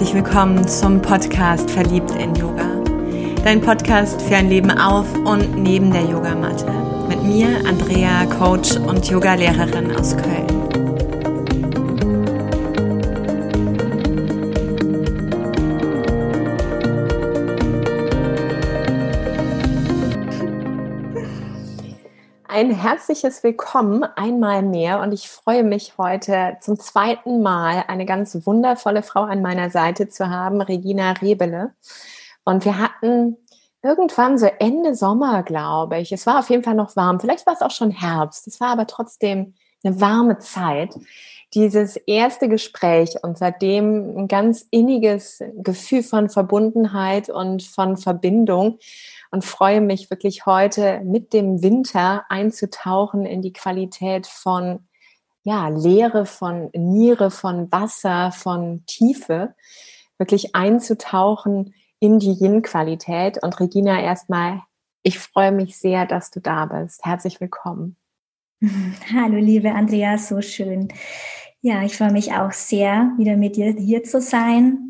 herzlich willkommen zum Podcast Verliebt in Yoga. Dein Podcast für ein Leben auf und neben der Yogamatte. Mit mir, Andrea, Coach und Yogalehrerin aus Köln. Ein herzliches Willkommen einmal mehr und ich freue mich heute zum zweiten Mal eine ganz wundervolle Frau an meiner Seite zu haben, Regina Rebele. Und wir hatten irgendwann so Ende Sommer, glaube ich. Es war auf jeden Fall noch warm. Vielleicht war es auch schon Herbst. Es war aber trotzdem eine warme Zeit. Dieses erste Gespräch und seitdem ein ganz inniges Gefühl von Verbundenheit und von Verbindung und freue mich wirklich heute mit dem Winter einzutauchen in die Qualität von ja, Leere, von Niere, von Wasser, von Tiefe, wirklich einzutauchen in die Yin-Qualität. Und Regina, erstmal, ich freue mich sehr, dass du da bist. Herzlich willkommen. Hallo, liebe Andrea, so schön. Ja, ich freue mich auch sehr, wieder mit dir hier zu sein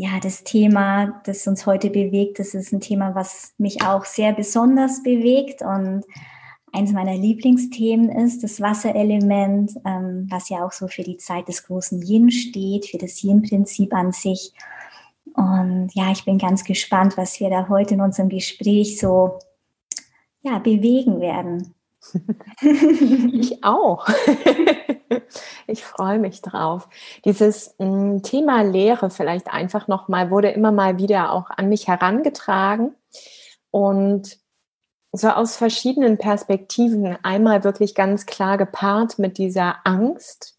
ja, das Thema, das uns heute bewegt, das ist ein Thema, was mich auch sehr besonders bewegt und eins meiner Lieblingsthemen ist das Wasserelement, ähm, was ja auch so für die Zeit des großen Yin steht, für das Yin-Prinzip an sich. Und ja, ich bin ganz gespannt, was wir da heute in unserem Gespräch so ja, bewegen werden. ich auch. ich freue mich drauf. Dieses hm, Thema Lehre vielleicht einfach nochmal wurde immer mal wieder auch an mich herangetragen und so aus verschiedenen Perspektiven einmal wirklich ganz klar gepaart mit dieser Angst,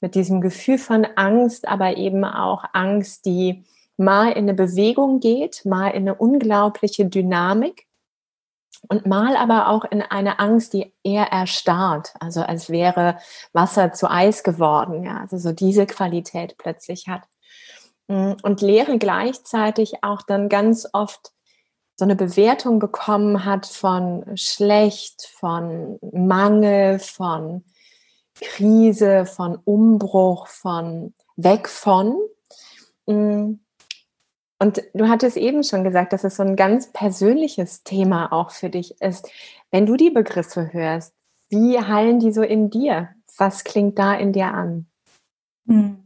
mit diesem Gefühl von Angst, aber eben auch Angst, die mal in eine Bewegung geht, mal in eine unglaubliche Dynamik und mal aber auch in eine Angst, die eher erstarrt, also als wäre Wasser zu Eis geworden, ja, also so diese Qualität plötzlich hat. Mm, und Lehre gleichzeitig auch dann ganz oft so eine Bewertung bekommen hat von schlecht, von Mangel, von Krise, von Umbruch, von weg von. Mm, und du hattest eben schon gesagt, dass es so ein ganz persönliches Thema auch für dich ist. Wenn du die Begriffe hörst, wie hallen die so in dir? Was klingt da in dir an? Hm.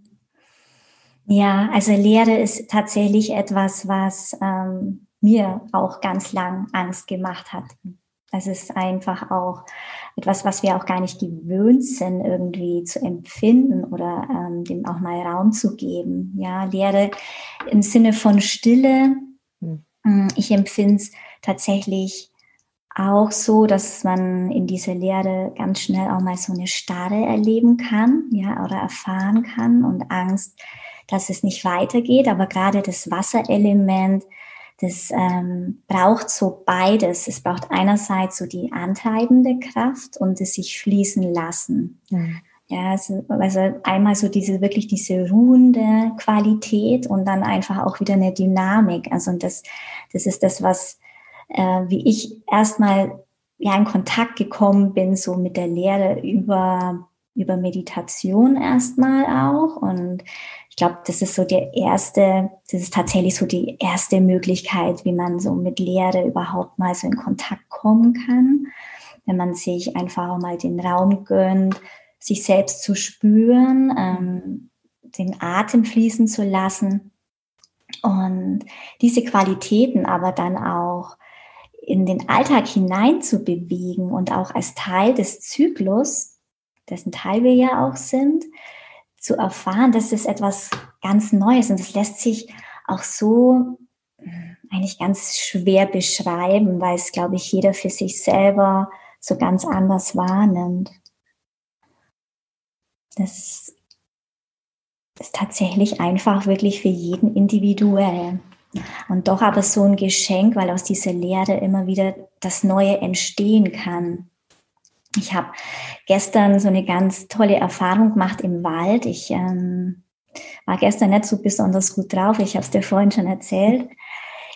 Ja, also Lehre ist tatsächlich etwas, was ähm, mir auch ganz lang Angst gemacht hat. Es ist einfach auch etwas, was wir auch gar nicht gewöhnt sind, irgendwie zu empfinden oder ähm, dem auch mal Raum zu geben. Ja, Lehre im Sinne von Stille. Hm. Mm, ich empfinde es tatsächlich auch so, dass man in dieser Lehre ganz schnell auch mal so eine Starre erleben kann, ja, oder erfahren kann und Angst, dass es nicht weitergeht. Aber gerade das Wasserelement, das ähm, braucht so beides. Es braucht einerseits so die antreibende Kraft und das sich fließen lassen. Mhm. Ja, also, also einmal so diese wirklich diese ruhende Qualität und dann einfach auch wieder eine Dynamik. Also das, das ist das, was äh, wie ich erstmal ja in Kontakt gekommen bin, so mit der Lehre über über Meditation erstmal auch und ich glaube, das ist so der erste, das ist tatsächlich so die erste Möglichkeit, wie man so mit Lehre überhaupt mal so in Kontakt kommen kann. Wenn man sich einfach mal den Raum gönnt, sich selbst zu spüren, ähm, den Atem fließen zu lassen und diese Qualitäten aber dann auch in den Alltag hinein zu bewegen und auch als Teil des Zyklus, dessen Teil wir ja auch sind, zu erfahren, das ist etwas ganz Neues und das lässt sich auch so hm, eigentlich ganz schwer beschreiben, weil es, glaube ich, jeder für sich selber so ganz anders wahrnimmt. Das ist tatsächlich einfach wirklich für jeden individuell. Und doch aber so ein Geschenk, weil aus dieser Lehre immer wieder das Neue entstehen kann. Ich habe gestern so eine ganz tolle Erfahrung gemacht im Wald. Ich ähm, war gestern nicht so besonders gut drauf. Ich habe es dir vorhin schon erzählt.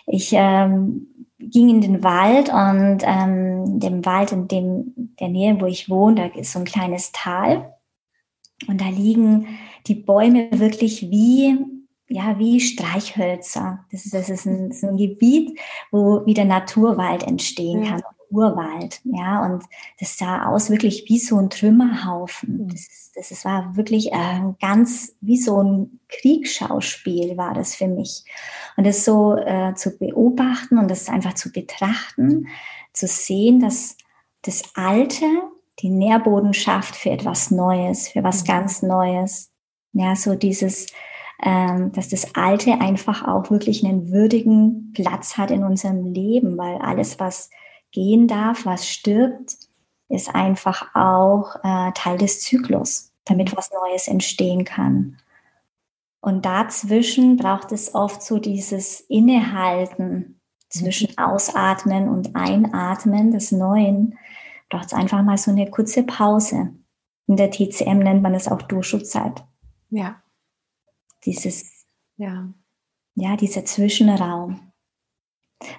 Ich ähm, ging in den Wald und ähm, dem Wald in dem, der Nähe, wo ich wohne, da ist so ein kleines Tal. Und da liegen die Bäume wirklich wie ja, wie Streichhölzer. Das ist, das ist ein, so ein Gebiet, wo wieder Naturwald entstehen kann. Urwald, ja, und das sah aus wirklich wie so ein Trümmerhaufen. Mhm. Das, ist, das ist, war wirklich äh, ganz wie so ein Kriegsschauspiel war das für mich. Und das so äh, zu beobachten und das einfach zu betrachten, zu sehen, dass das Alte die Nährboden schafft für etwas Neues, für was mhm. ganz Neues. Ja, so dieses, ähm, dass das Alte einfach auch wirklich einen würdigen Platz hat in unserem Leben, weil alles, was gehen darf, was stirbt, ist einfach auch äh, Teil des Zyklus, damit was Neues entstehen kann. Und dazwischen braucht es oft so dieses Innehalten zwischen. Ausatmen und Einatmen des Neuen. Braucht es einfach mal so eine kurze Pause. In der TCM nennt man es auch Durchschutzeit. Ja. Dieses, ja. ja, dieser Zwischenraum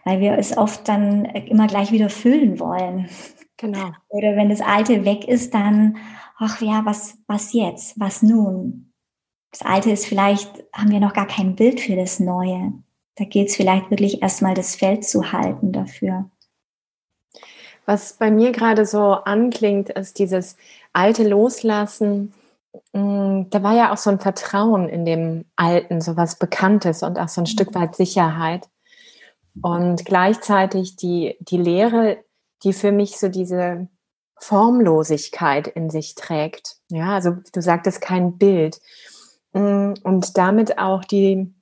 weil wir es oft dann immer gleich wieder füllen wollen. Genau. Oder wenn das Alte weg ist, dann, ach ja, was, was jetzt? Was nun? Das Alte ist vielleicht, haben wir noch gar kein Bild für das Neue. Da geht es vielleicht wirklich erstmal das Feld zu halten dafür. Was bei mir gerade so anklingt, ist dieses alte Loslassen. Mm, da war ja auch so ein Vertrauen in dem Alten, so was Bekanntes und auch so ein Stück weit Sicherheit. Und gleichzeitig die, die Lehre, die für mich so diese Formlosigkeit in sich trägt. Ja, also du sagtest kein Bild. Mm, und damit auch die,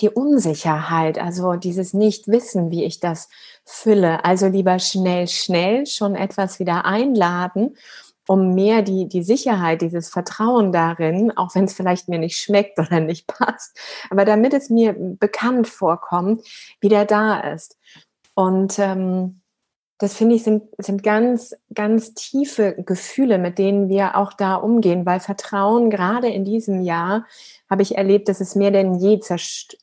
die Unsicherheit, also dieses Nichtwissen, wie ich das fülle. Also lieber schnell, schnell schon etwas wieder einladen um mehr die, die Sicherheit, dieses Vertrauen darin, auch wenn es vielleicht mir nicht schmeckt oder nicht passt, aber damit es mir bekannt vorkommt, wieder da ist. Und ähm, das finde ich sind, sind ganz, ganz tiefe Gefühle, mit denen wir auch da umgehen, weil Vertrauen gerade in diesem Jahr habe ich erlebt, dass es mehr denn je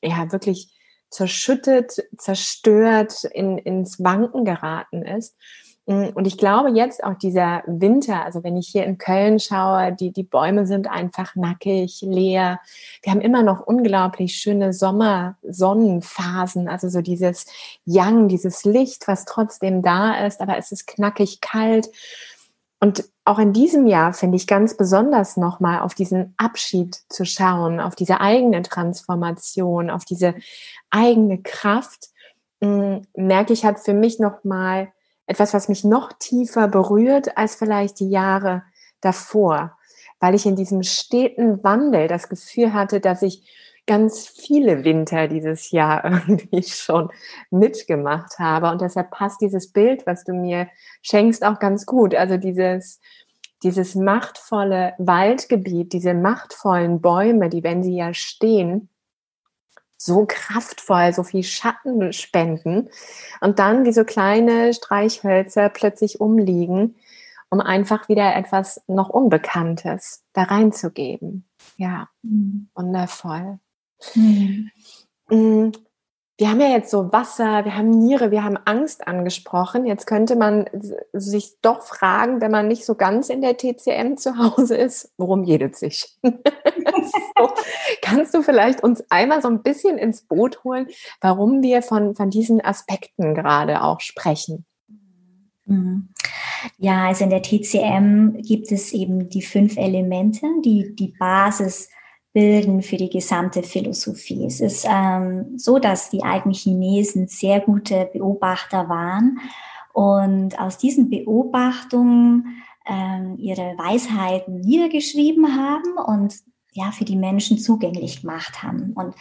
ja, wirklich zerschüttet, zerstört, in, ins Wanken geraten ist. Mm, und ich glaube jetzt auch dieser Winter, also wenn ich hier in Köln schaue, die, die Bäume sind einfach nackig, leer. Wir haben immer noch unglaublich schöne Sommer-Sonnenphasen, also so dieses Yang, dieses Licht, was trotzdem da ist, aber es ist knackig kalt. Und auch in diesem Jahr finde ich ganz besonders nochmal auf diesen Abschied zu schauen, auf diese eigene Transformation, auf diese eigene Kraft, mm, merke ich, hat für mich nochmal etwas, was mich noch tiefer berührt als vielleicht die Jahre davor, weil ich in diesem steten Wandel das Gefühl hatte, dass ich ganz viele Winter dieses Jahr irgendwie schon mitgemacht habe. Und deshalb passt dieses Bild, was du mir schenkst, auch ganz gut. Also dieses, dieses machtvolle Waldgebiet, diese machtvollen Bäume, die, wenn sie ja stehen, so kraftvoll, so viel Schatten spenden und dann wie so kleine Streichhölzer plötzlich umliegen, um einfach wieder etwas noch Unbekanntes da reinzugeben. Ja, mhm. wundervoll. Mhm. Wir haben ja jetzt so Wasser, wir haben Niere, wir haben Angst angesprochen. Jetzt könnte man sich doch fragen, wenn man nicht so ganz in der TCM zu Hause ist, worum jedet sich? so, kannst du vielleicht uns einmal so ein bisschen ins Boot holen, warum wir von, von diesen Aspekten gerade auch sprechen? Mhm. Ja, also in der TCM gibt es eben die fünf Elemente, die die Basis bilden für die gesamte Philosophie. Es ist ähm, so, dass die alten Chinesen sehr gute Beobachter waren und aus diesen Beobachtungen ähm, ihre Weisheiten niedergeschrieben haben und ja für die Menschen zugänglich gemacht haben. Und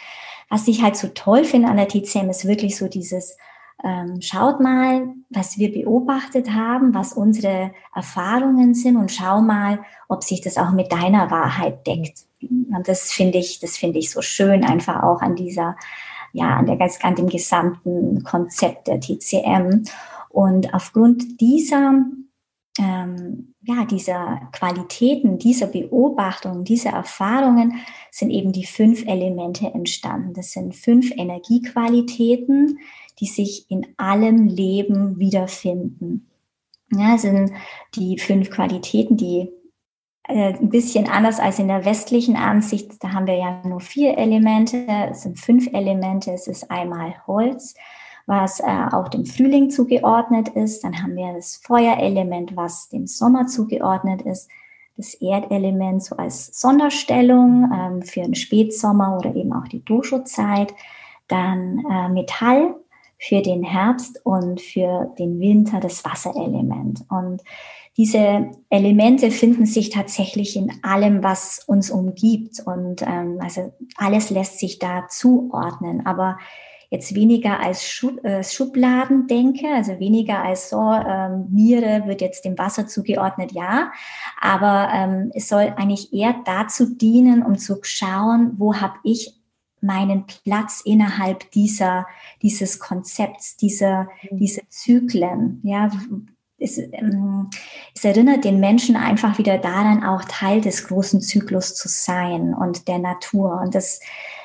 was ich halt so toll finde an der TCM ist wirklich so dieses ähm, schaut mal, was wir beobachtet haben, was unsere Erfahrungen sind und schau mal, ob sich das auch mit deiner Wahrheit deckt. Und das finde ich, das finde ich so schön einfach auch an dieser, ja, an der an dem gesamten Konzept der TCM. Und aufgrund dieser, ähm, ja, dieser Qualitäten, dieser Beobachtungen, dieser Erfahrungen sind eben die fünf Elemente entstanden. Das sind fünf Energiequalitäten, die sich in allem Leben wiederfinden. Ja, sind die fünf Qualitäten, die äh, ein bisschen anders als in der westlichen Ansicht. Da haben wir ja nur vier Elemente, es sind fünf Elemente. Es ist einmal Holz, was äh, auch dem Frühling zugeordnet ist. Dann haben wir das Feuerelement, was dem Sommer zugeordnet ist. Das Erdelement so als Sonderstellung ähm, für den Spätsommer oder eben auch die Dosho-Zeit. Dann äh, Metall für den Herbst und für den Winter das Wasserelement. Und diese Elemente finden sich tatsächlich in allem, was uns umgibt. Und ähm, also alles lässt sich da zuordnen. Aber jetzt weniger als Schub, äh, Schubladen denke, also weniger als so, ähm, Niere wird jetzt dem Wasser zugeordnet, ja. Aber ähm, es soll eigentlich eher dazu dienen, um zu schauen, wo habe ich meinen Platz innerhalb dieser, dieses Konzepts, dieser, mhm. diese Zyklen, ja, es, ähm, es, erinnert den Menschen einfach wieder daran, auch Teil des großen Zyklus zu sein und der Natur. Und das,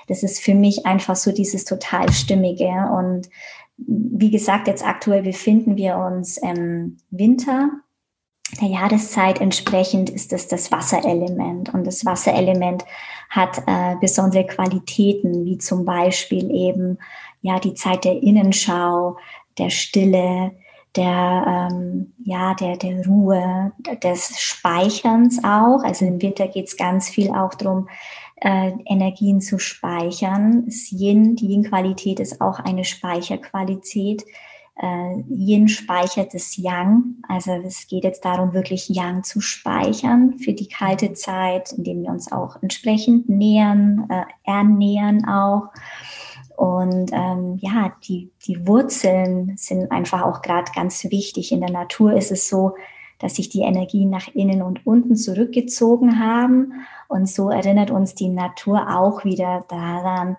das ist für mich einfach so dieses total Stimmige. Und wie gesagt, jetzt aktuell befinden wir uns im Winter. Der Jahreszeit entsprechend ist es das Wasserelement. Und das Wasserelement hat äh, besondere Qualitäten, wie zum Beispiel eben ja die Zeit der Innenschau, der Stille, der, ähm, ja, der, der Ruhe, des Speicherns auch. Also im Winter geht es ganz viel auch darum, äh, Energien zu speichern. Das Yin, die Yin-Qualität ist auch eine Speicherqualität. Äh, Yin speichert das Yang. Also es geht jetzt darum, wirklich Yang zu speichern für die kalte Zeit, indem wir uns auch entsprechend nähern, äh, ernähren auch. Und ähm, ja, die, die Wurzeln sind einfach auch gerade ganz wichtig. In der Natur ist es so, dass sich die Energien nach innen und unten zurückgezogen haben. Und so erinnert uns die Natur auch wieder daran,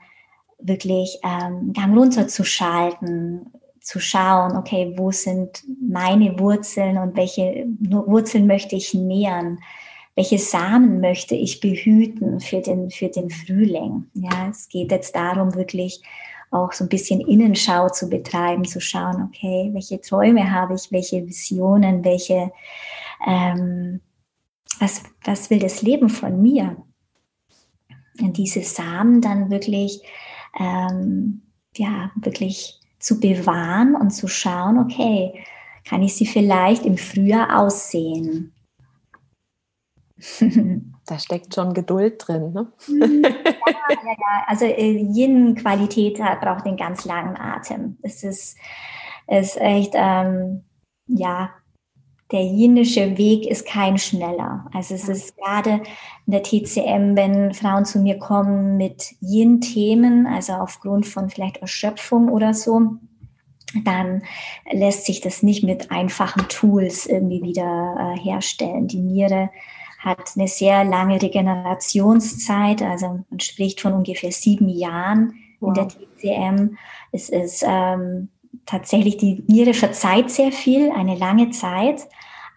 wirklich ähm, Gang runterzuschalten, zu schauen, okay, wo sind meine Wurzeln und welche Wurzeln möchte ich nähern? welche Samen möchte ich behüten für den, für den Frühling. Ja, es geht jetzt darum, wirklich auch so ein bisschen Innenschau zu betreiben, zu schauen, okay, welche Träume habe ich, welche Visionen, welche, ähm, was, was will das Leben von mir? Und diese Samen dann wirklich, ähm, ja, wirklich zu bewahren und zu schauen, okay, kann ich sie vielleicht im Frühjahr aussehen? Da steckt schon Geduld drin. Ne? Mhm. Ja, ja, ja. Also äh, Yin-Qualität braucht den ganz langen Atem. Es ist, ist echt, ähm, ja, der jinische Weg ist kein schneller. Also es ist gerade in der TCM, wenn Frauen zu mir kommen mit Yin-Themen, also aufgrund von vielleicht Erschöpfung oder so, dann lässt sich das nicht mit einfachen Tools irgendwie wieder äh, herstellen. Die Niere hat eine sehr lange Regenerationszeit, also man spricht von ungefähr sieben Jahren wow. in der TCM. Es ist ähm, tatsächlich, die Niere verzeiht sehr viel, eine lange Zeit,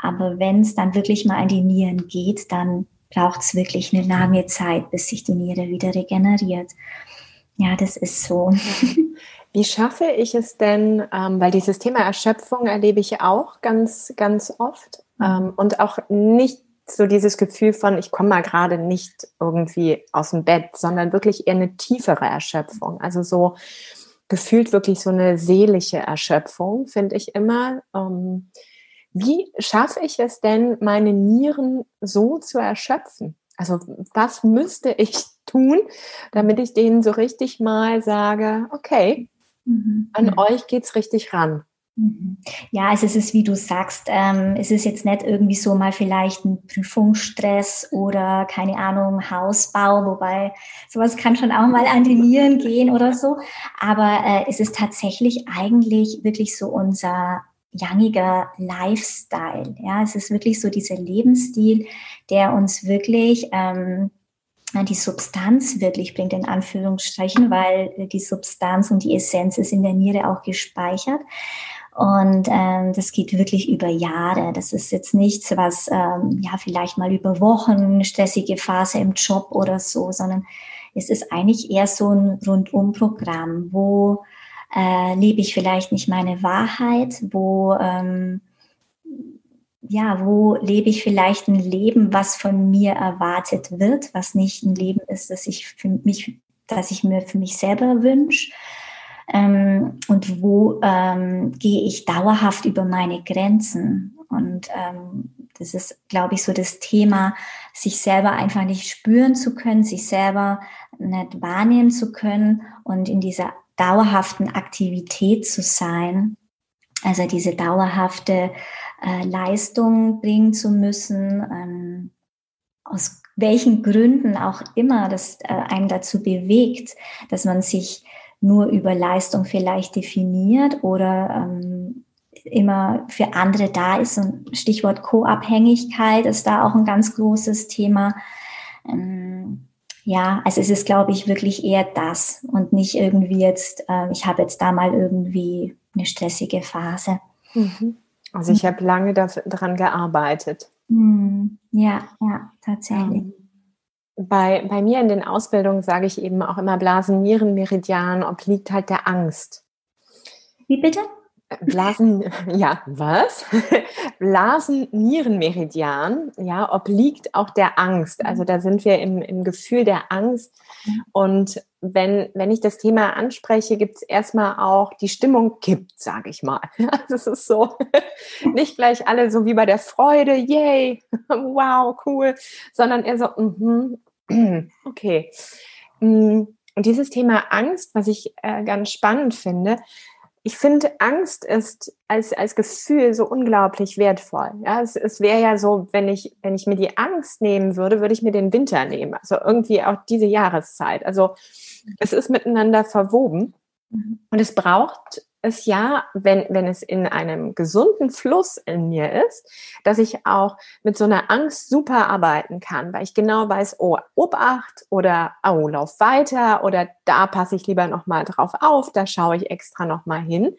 aber wenn es dann wirklich mal an die Nieren geht, dann braucht es wirklich eine lange Zeit, bis sich die Niere wieder regeneriert. Ja, das ist so. Wie schaffe ich es denn, ähm, weil dieses Thema Erschöpfung erlebe ich auch ganz, ganz oft ähm, und auch nicht so dieses Gefühl von, ich komme mal gerade nicht irgendwie aus dem Bett, sondern wirklich eher eine tiefere Erschöpfung. Also so gefühlt wirklich so eine seelische Erschöpfung, finde ich immer. Ähm, wie schaffe ich es denn, meine Nieren so zu erschöpfen? Also was müsste ich tun, damit ich denen so richtig mal sage, okay, mhm. an mhm. euch geht's richtig ran. Mhm. Ja, also es ist, wie du sagst, ähm, es ist jetzt nicht irgendwie so mal vielleicht ein Prüfungsstress oder keine Ahnung, Hausbau, wobei sowas kann schon auch mal an die Nieren gehen oder so. Aber äh, es ist tatsächlich eigentlich wirklich so unser youngiger Lifestyle. Ja, es ist wirklich so dieser Lebensstil, der uns wirklich ähm, die Substanz wirklich bringt, in Anführungsstrichen, weil die Substanz und die Essenz ist in der Niere auch gespeichert. Und ähm, das geht wirklich über Jahre. Das ist jetzt nichts, was ähm, ja vielleicht mal über Wochen, eine stressige Phase im Job oder so, sondern es ist eigentlich eher so ein Rundumprogramm, wo äh, lebe ich vielleicht nicht meine Wahrheit, wo ähm, ja, wo lebe ich vielleicht ein Leben, was von mir erwartet wird, was nicht ein Leben ist, das ich für mich, das ich mir für mich selber wünsche. Ähm, und wo ähm, gehe ich dauerhaft über meine Grenzen? Und ähm, das ist, glaube ich, so das Thema, sich selber einfach nicht spüren zu können, sich selber nicht wahrnehmen zu können und in dieser dauerhaften Aktivität zu sein. Also diese dauerhafte äh, Leistung bringen zu müssen, ähm, aus welchen Gründen auch immer das äh, einen dazu bewegt, dass man sich nur über Leistung vielleicht definiert oder ähm, immer für andere da ist. Und Stichwort Co-Abhängigkeit ist da auch ein ganz großes Thema. Ähm, ja, also es ist, glaube ich, wirklich eher das und nicht irgendwie jetzt, äh, ich habe jetzt da mal irgendwie eine stressige Phase. Mhm. Also ich habe lange daran gearbeitet. Mhm. Ja, ja, tatsächlich. Ähm, bei, bei mir in den Ausbildungen sage ich eben auch immer, Blasen-Nieren-Meridian obliegt halt der Angst. Wie bitte? Blasen, ja, was? Blasen-Nierenmeridian, ja, obliegt auch der Angst. Also da sind wir im, im Gefühl der Angst. Und wenn, wenn ich das Thema anspreche, gibt es erstmal auch die Stimmung kippt, sage ich mal. das ist so, nicht gleich alle so wie bei der Freude, yay, wow, cool, sondern eher so, mm -hmm, okay. Und dieses Thema Angst, was ich äh, ganz spannend finde, ich finde, Angst ist als, als Gefühl so unglaublich wertvoll. Ja, es, es wäre ja so, wenn ich, wenn ich mir die Angst nehmen würde, würde ich mir den Winter nehmen. Also irgendwie auch diese Jahreszeit. Also es ist miteinander verwoben. Mhm. Und es braucht es ja, wenn, wenn es in einem gesunden Fluss in mir ist, dass ich auch mit so einer Angst super arbeiten kann, weil ich genau weiß, oh, Obacht oder oh, lauf weiter oder da passe ich lieber nochmal drauf auf, da schaue ich extra nochmal hin.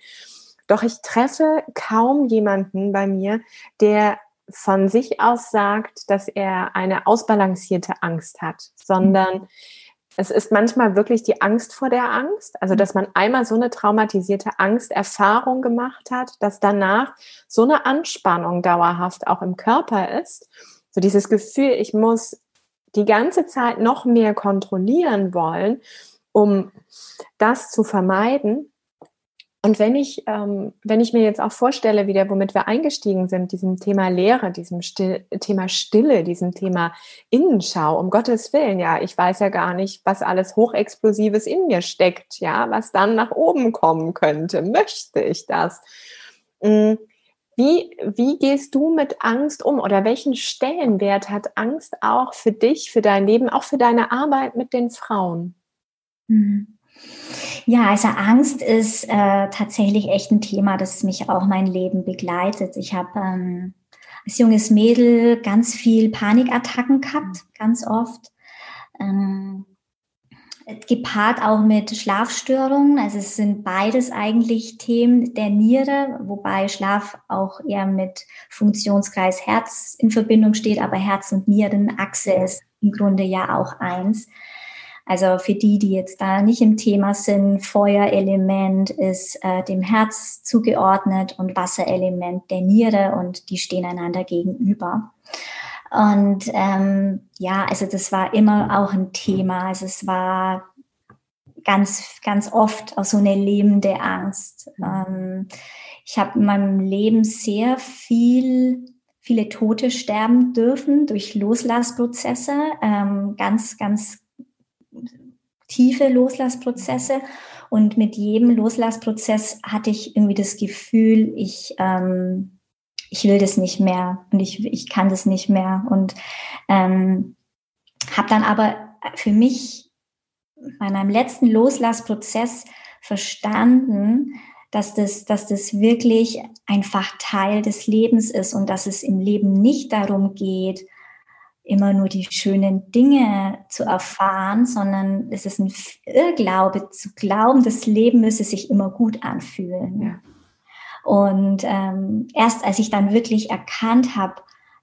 Doch ich treffe kaum jemanden bei mir, der von sich aus sagt, dass er eine ausbalancierte Angst hat, sondern es ist manchmal wirklich die Angst vor der Angst, also dass man einmal so eine traumatisierte Angsterfahrung gemacht hat, dass danach so eine Anspannung dauerhaft auch im Körper ist. So dieses Gefühl, ich muss die ganze Zeit noch mehr kontrollieren wollen, um das zu vermeiden. Und wenn ich, ähm, wenn ich mir jetzt auch vorstelle, wieder, womit wir eingestiegen sind, diesem Thema Lehre, diesem Still, Thema Stille, diesem Thema Innenschau, um Gottes Willen, ja, ich weiß ja gar nicht, was alles Hochexplosives in mir steckt, ja, was dann nach oben kommen könnte. Möchte ich das? Hm, wie, wie gehst du mit Angst um oder welchen Stellenwert hat Angst auch für dich, für dein Leben, auch für deine Arbeit mit den Frauen? Mhm. Ja, also Angst ist äh, tatsächlich echt ein Thema, das mich auch mein Leben begleitet. Ich habe ähm, als junges Mädel ganz viel Panikattacken gehabt, ganz oft. Ähm, gepaart auch mit Schlafstörungen. Also es sind beides eigentlich Themen der Niere, wobei Schlaf auch eher mit Funktionskreis Herz in Verbindung steht, aber Herz und Nierenachse ist im Grunde ja auch eins. Also für die, die jetzt da nicht im Thema sind, Feuerelement ist äh, dem Herz zugeordnet und Wasserelement der Niere und die stehen einander gegenüber. Und ähm, ja, also das war immer auch ein Thema. Also es war ganz, ganz oft auch so eine lebende Angst. Ähm, ich habe in meinem Leben sehr viel viele Tote sterben dürfen durch Loslassprozesse, ähm, ganz, ganz tiefe Loslassprozesse. Und mit jedem Loslassprozess hatte ich irgendwie das Gefühl, ich, ähm, ich will das nicht mehr und ich, ich kann das nicht mehr. Und ähm, habe dann aber für mich bei meinem letzten Loslassprozess verstanden, dass das, dass das wirklich einfach Teil des Lebens ist und dass es im Leben nicht darum geht, immer nur die schönen Dinge zu erfahren, sondern es ist ein Irrglaube zu glauben, das Leben müsse sich immer gut anfühlen. Ja. Und ähm, erst als ich dann wirklich erkannt habe,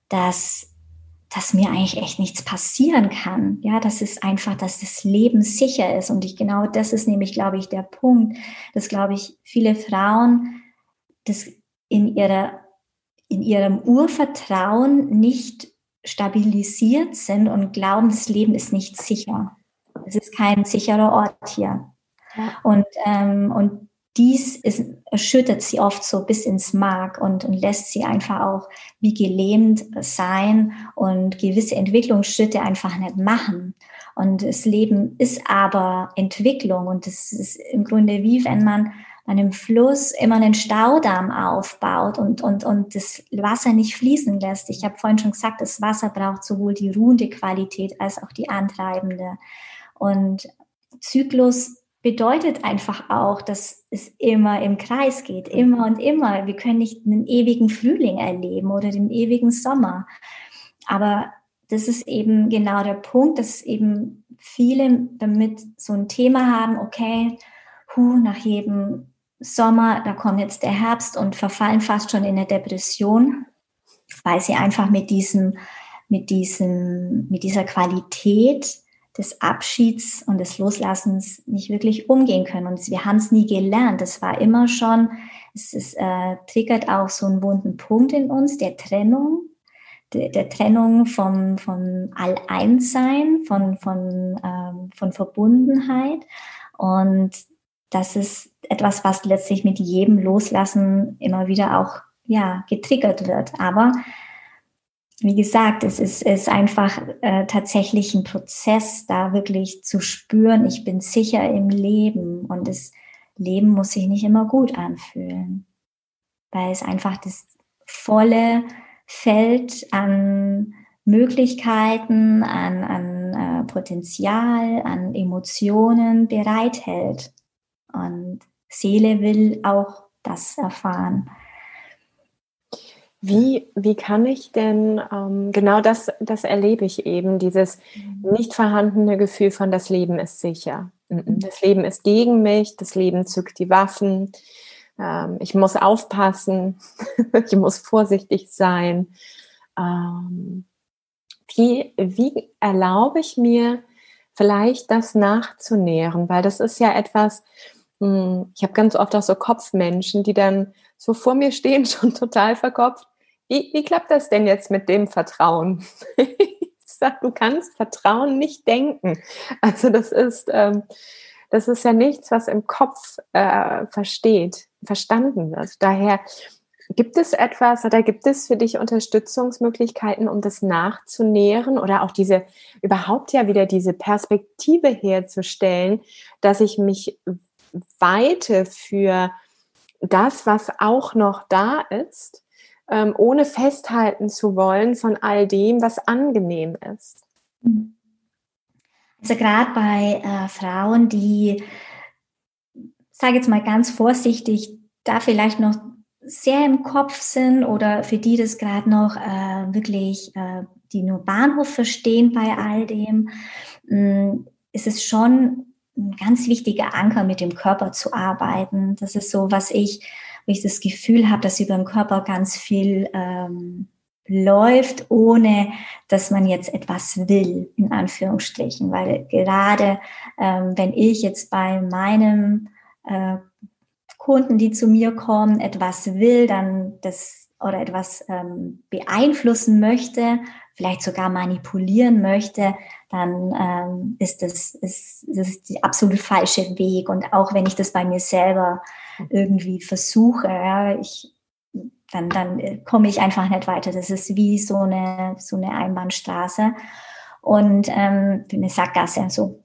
dass dass mir eigentlich echt nichts passieren kann. Ja, das ist einfach, dass das Leben sicher ist. Und ich genau das ist nämlich, glaube ich, der Punkt, dass, glaube ich, viele Frauen das in ihrer in ihrem Urvertrauen nicht stabilisiert sind und glauben, das Leben ist nicht sicher. Es ist kein sicherer Ort hier. Ja. Und, ähm, und dies ist, erschüttert sie oft so bis ins Mark und, und lässt sie einfach auch wie gelähmt sein und gewisse Entwicklungsschritte einfach nicht machen. Und das Leben ist aber Entwicklung und es ist im Grunde wie wenn man an einem Fluss immer einen Staudamm aufbaut und, und, und das Wasser nicht fließen lässt. Ich habe vorhin schon gesagt, das Wasser braucht sowohl die ruhende Qualität als auch die antreibende. Und Zyklus bedeutet einfach auch, dass es immer im Kreis geht, immer und immer. Wir können nicht einen ewigen Frühling erleben oder den ewigen Sommer. Aber das ist eben genau der Punkt, dass eben viele damit so ein Thema haben, okay, hu, nach jedem Sommer, da kommt jetzt der Herbst und verfallen fast schon in eine Depression, weil sie einfach mit diesem, mit diesem, mit dieser Qualität des Abschieds und des Loslassens nicht wirklich umgehen können. Und wir haben es nie gelernt. Das war immer schon, es ist, äh, triggert auch so einen wunden Punkt in uns, der Trennung, der, der Trennung vom, von All-Eins-Sein, von, von, ähm, von Verbundenheit. Und das ist etwas, was letztlich mit jedem Loslassen immer wieder auch ja, getriggert wird. Aber wie gesagt, es ist, ist einfach äh, tatsächlich ein Prozess, da wirklich zu spüren, ich bin sicher im Leben und das Leben muss sich nicht immer gut anfühlen, weil es einfach das volle Feld an Möglichkeiten, an, an äh, Potenzial, an Emotionen bereithält. Und Seele will auch das erfahren. Wie, wie kann ich denn, ähm, genau das, das erlebe ich eben, dieses mhm. nicht vorhandene Gefühl von, das Leben ist sicher. Mhm. Das Leben ist gegen mich, das Leben zückt die Waffen, ähm, ich muss aufpassen, ich muss vorsichtig sein. Ähm, wie, wie erlaube ich mir vielleicht das nachzunähren? Weil das ist ja etwas, ich habe ganz oft auch so Kopfmenschen, die dann so vor mir stehen, schon total verkopft wie, wie klappt das denn jetzt mit dem Vertrauen? ich sage, du kannst Vertrauen nicht denken. Also das ist, ähm, das ist ja nichts, was im Kopf äh, versteht, verstanden wird. Daher gibt es etwas oder gibt es für dich Unterstützungsmöglichkeiten, um das nachzunähren oder auch diese überhaupt ja wieder diese Perspektive herzustellen, dass ich mich weite für das, was auch noch da ist ähm, ohne festhalten zu wollen von all dem, was angenehm ist. Also gerade bei äh, Frauen, die, sage jetzt mal ganz vorsichtig, da vielleicht noch sehr im Kopf sind oder für die das gerade noch äh, wirklich, äh, die nur Bahnhof verstehen bei all dem, mh, mm, ist es schon ein ganz wichtiger Anker, mit dem Körper zu arbeiten. Das ist so, was ich wo ich das Gefühl habe, dass über den Körper ganz viel ähm, läuft, ohne dass man jetzt etwas will, in Anführungsstrichen. Weil gerade ähm, wenn ich jetzt bei meinem äh, Kunden, die zu mir kommen, etwas will, dann das oder etwas ähm, beeinflussen möchte, vielleicht sogar manipulieren möchte, dann ähm, ist das, ist, das der absolut falsche Weg. Und auch wenn ich das bei mir selber irgendwie versuche, ja, ich, dann, dann komme ich einfach nicht weiter. Das ist wie so eine, so eine Einbahnstraße und ähm, eine Sackgasse. So.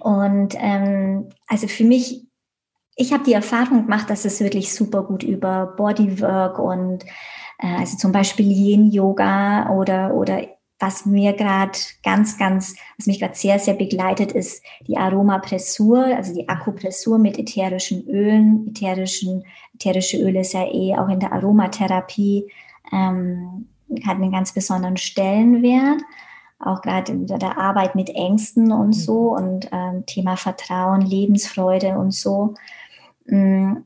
Und ähm, also für mich, ich habe die Erfahrung gemacht, dass es wirklich super gut über Bodywork und also zum Beispiel Yin-Yoga oder, oder was mir gerade ganz, ganz, was mich gerade sehr, sehr begleitet, ist die Aromapressur, also die Akupressur mit ätherischen Ölen. Ätherischen, ätherische Öle ist ja eh auch in der Aromatherapie, ähm, hat einen ganz besonderen Stellenwert. Auch gerade in der Arbeit mit Ängsten und mhm. so und ähm, Thema Vertrauen, Lebensfreude und so. Mm,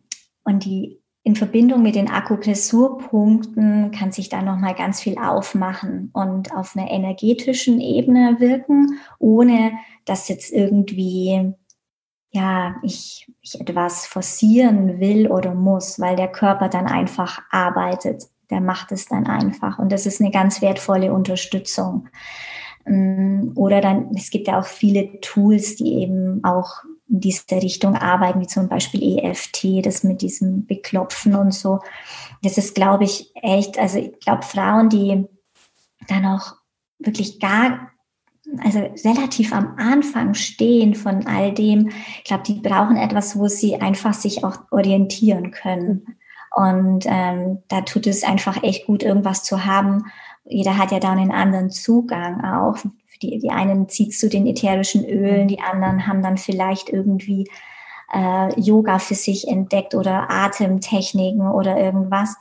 und die in Verbindung mit den Akupressurpunkten kann sich da nochmal ganz viel aufmachen und auf einer energetischen Ebene wirken, ohne dass jetzt irgendwie, ja, ich, ich etwas forcieren will oder muss, weil der Körper dann einfach arbeitet der macht es dann einfach. Und das ist eine ganz wertvolle Unterstützung. Mm, oder dann, es gibt ja auch viele Tools, die eben auch in diese Richtung arbeiten, wie zum Beispiel EFT, das mit diesem Beklopfen und so. Das ist, glaube ich, echt, also ich glaube, Frauen, die dann auch wirklich gar, also relativ am Anfang stehen von all dem, ich glaube, die brauchen etwas, wo sie einfach sich auch orientieren können. Und ähm, da tut es einfach echt gut, irgendwas zu haben. Jeder hat ja dann einen anderen Zugang auch die, die einen zieht zu den ätherischen Ölen, die anderen haben dann vielleicht irgendwie äh, Yoga für sich entdeckt oder Atemtechniken oder irgendwas.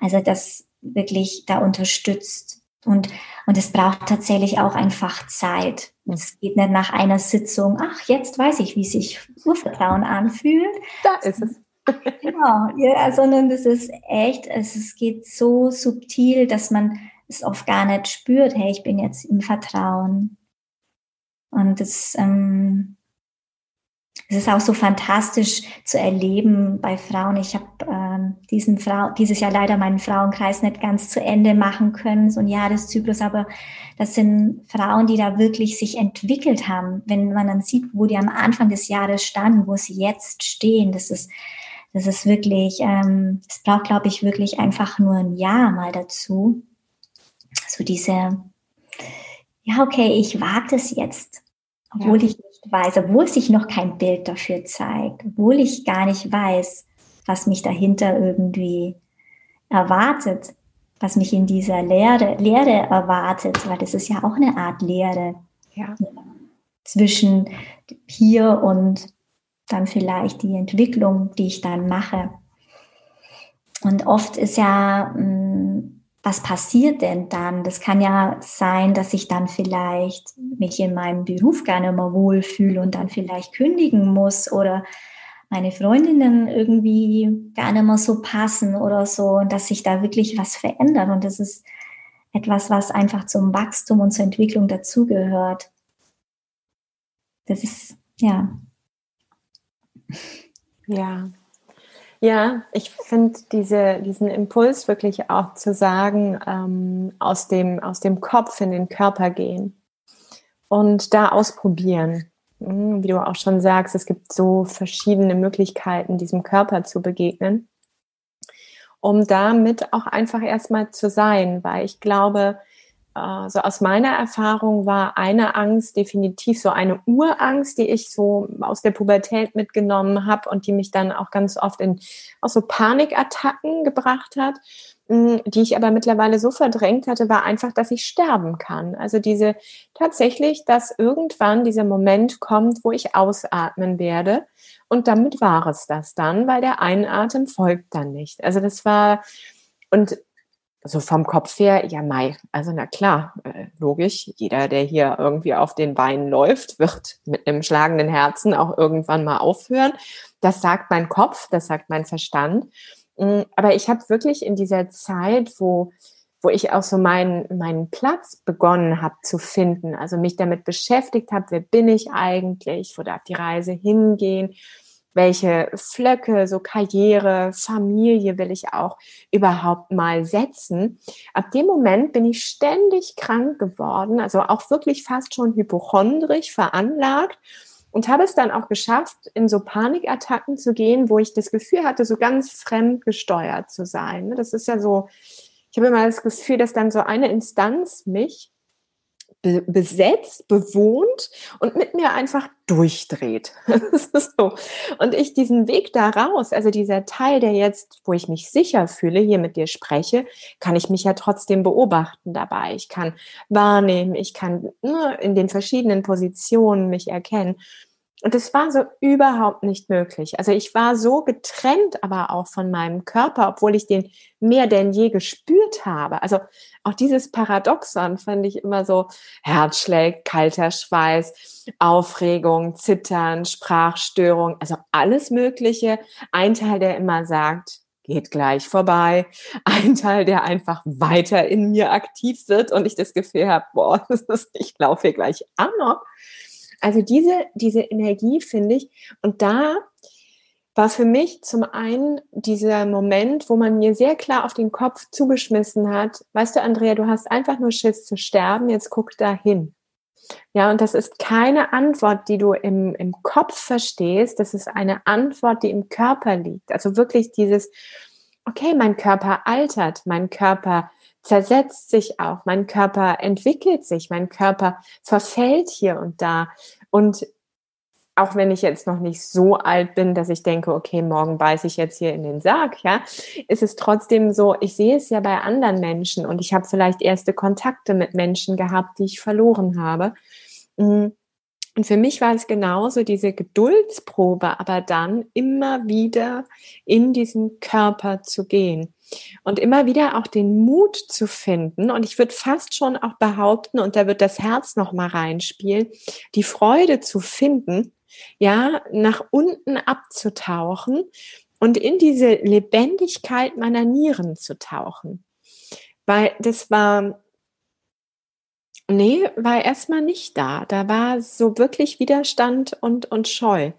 Also das wirklich da unterstützt. Und, und es braucht tatsächlich auch einfach Zeit. Es geht nicht nach einer Sitzung, ach, jetzt weiß ich, wie sich Urvertrauen anfühlt. Da ist es. genau, ja, sondern das ist echt, es, es geht so subtil, dass man es oft gar nicht spürt, hey, ich bin jetzt im Vertrauen. Und es, ähm, es ist auch so fantastisch zu erleben bei Frauen. Ich habe ähm, diesen dieses Jahr leider meinen Frauenkreis nicht ganz zu Ende machen können, so ein Jahreszyklus, aber das sind Frauen, die da wirklich sich entwickelt haben. Wenn man dann sieht, wo die am Anfang des Jahres standen, wo sie jetzt stehen, das ist, das ist wirklich, ähm, es braucht, glaube ich, wirklich einfach nur ein Jahr mal dazu so diese, ja, okay, ich wage es jetzt, obwohl ja. ich nicht weiß, obwohl sich noch kein Bild dafür zeigt, obwohl ich gar nicht weiß, was mich dahinter irgendwie erwartet, was mich in dieser Lehre, Lehre erwartet, weil das ist ja auch eine Art Lehre ja. zwischen hier und dann vielleicht die Entwicklung, die ich dann mache. Und oft ist ja mh, mm, was passiert denn dann? Das kann ja sein, dass ich dann vielleicht mich in meinem Beruf gar nicht mehr wohlfühle und dann vielleicht kündigen muss oder meine Freundinnen irgendwie gar nicht mehr so passen oder so und dass sich da wirklich was verändert. Und das ist etwas, was einfach zum Wachstum und zur Entwicklung dazugehört. Das ist, ja. Ja, ja, ich finde diese, diesen Impuls wirklich auch zu sagen, ähm, aus, dem, aus dem Kopf in den Körper gehen und da ausprobieren. Hm, wie du auch schon sagst, es gibt so verschiedene Möglichkeiten, diesem Körper zu begegnen, um damit auch einfach erstmal zu sein, weil ich glaube, also aus meiner Erfahrung war eine Angst definitiv so eine Urangst, die ich so aus der Pubertät mitgenommen habe und die mich dann auch ganz oft in auch so Panikattacken gebracht hat, hm, die ich aber mittlerweile so verdrängt hatte, war einfach, dass ich sterben kann. Also diese tatsächlich, dass irgendwann dieser Moment kommt, wo ich ausatmen werde. Und damit war es das dann, weil der Einatmen folgt dann nicht. Also das war, und so vom Kopf her, ja, Mai, also na klar, äh, logisch, jeder, der hier irgendwie auf den Beinen läuft, wird mit einem schlagenden Herzen auch irgendwann mal aufhören. Das sagt mein Kopf, das sagt mein Verstand. Mm, aber ich habe wirklich in dieser Zeit, wo, wo ich auch so meinen, meinen Platz begonnen habe zu finden, also mich damit beschäftigt habe, wer bin ich eigentlich, wo darf die Reise hingehen, welche Flöcke, so Karriere, Familie will ich auch überhaupt mal setzen. Ab dem Moment bin ich ständig krank geworden, also auch wirklich fast schon hypochondrisch veranlagt und habe es dann auch geschafft, in so Panikattacken zu gehen, wo ich das Gefühl hatte, so ganz fremd gesteuert zu sein. Das ist ja so, ich habe immer das Gefühl, dass dann so eine Instanz mich be besetzt, bewohnt und mit mir einfach durchdreht. so. Und ich diesen Weg da raus, also dieser Teil, der jetzt, wo ich mich sicher fühle, hier mit dir spreche, kann ich mich ja trotzdem beobachten dabei. Ich kann wahrnehmen, ich kann ne, in den verschiedenen Positionen mich erkennen. Und es war so überhaupt nicht möglich. Also ich war so getrennt, aber auch von meinem Körper, obwohl ich den mehr denn je gespürt habe. Also auch dieses Paradoxon fand ich immer so Herzschläg, kalter Schweiß, Aufregung, Zittern, Sprachstörung, also alles Mögliche. Ein Teil, der immer sagt, geht gleich vorbei. Ein Teil, der einfach weiter in mir aktiv wird und ich das Gefühl habe, boah, ich laufe hier gleich amok. Also diese, diese Energie finde ich, und da war für mich zum einen dieser Moment, wo man mir sehr klar auf den Kopf zugeschmissen hat, weißt du, Andrea, du hast einfach nur Schiss zu sterben, jetzt guck da hin. Ja, und das ist keine Antwort, die du im, im Kopf verstehst, das ist eine Antwort, die im Körper liegt. Also wirklich dieses, okay, mein Körper altert, mein Körper zersetzt sich auch, mein Körper entwickelt sich, mein Körper verfällt hier und da. Und auch wenn ich jetzt noch nicht so alt bin, dass ich denke, okay, morgen beiße ich jetzt hier in den Sarg, ja, ist es trotzdem so, ich sehe es ja bei anderen Menschen und ich habe vielleicht erste Kontakte mit Menschen gehabt, die ich verloren habe. Mhm. Und für mich war es genauso diese Geduldsprobe, aber dann immer wieder in diesen Körper zu gehen und immer wieder auch den Mut zu finden. Und ich würde fast schon auch behaupten, und da wird das Herz noch mal reinspielen, die Freude zu finden, ja, nach unten abzutauchen und in diese Lebendigkeit meiner Nieren zu tauchen. Weil das war, nee, war erstmal nicht da. Da war so wirklich Widerstand und, und Scheu.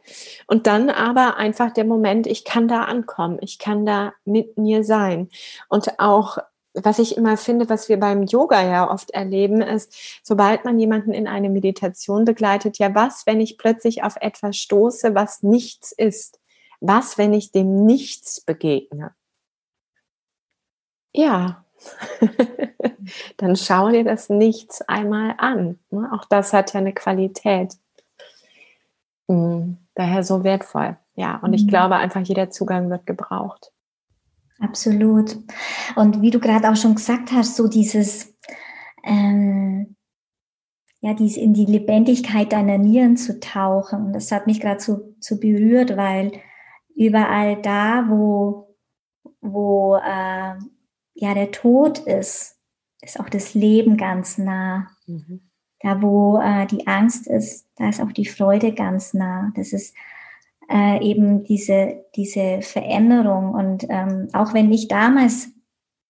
Und dann aber einfach der Moment, ich kann da ankommen, ich kann da mit mir sein. Und auch was ich immer finde, was wir beim Yoga ja oft erleben, ist, sobald man jemanden in eine Meditation begleitet, ja, was, wenn ich plötzlich auf etwas stoße, was nichts ist? Was, wenn ich dem Nichts begegne? Ja, dann schau dir das Nichts einmal an. Ne? Auch das hat ja eine Qualität. Hm, daher so wertvoll. Ja, und ich mhm. glaube einfach, jeder Zugang wird gebraucht. Absolut. Und wie du gerade auch schon gesagt hast, so dieses, ähm, ja, dies in die Lebendigkeit deiner Nieren zu tauchen. Das hat mich gerade so, so berührt, weil überall da, wo, wo äh, ja der Tod ist, ist auch das Leben ganz nah. Mhm. Da, wo äh, die Angst ist, da ist auch die Freude ganz nah. Das ist äh, eben diese, diese Veränderung. Und ähm, auch wenn ich damals,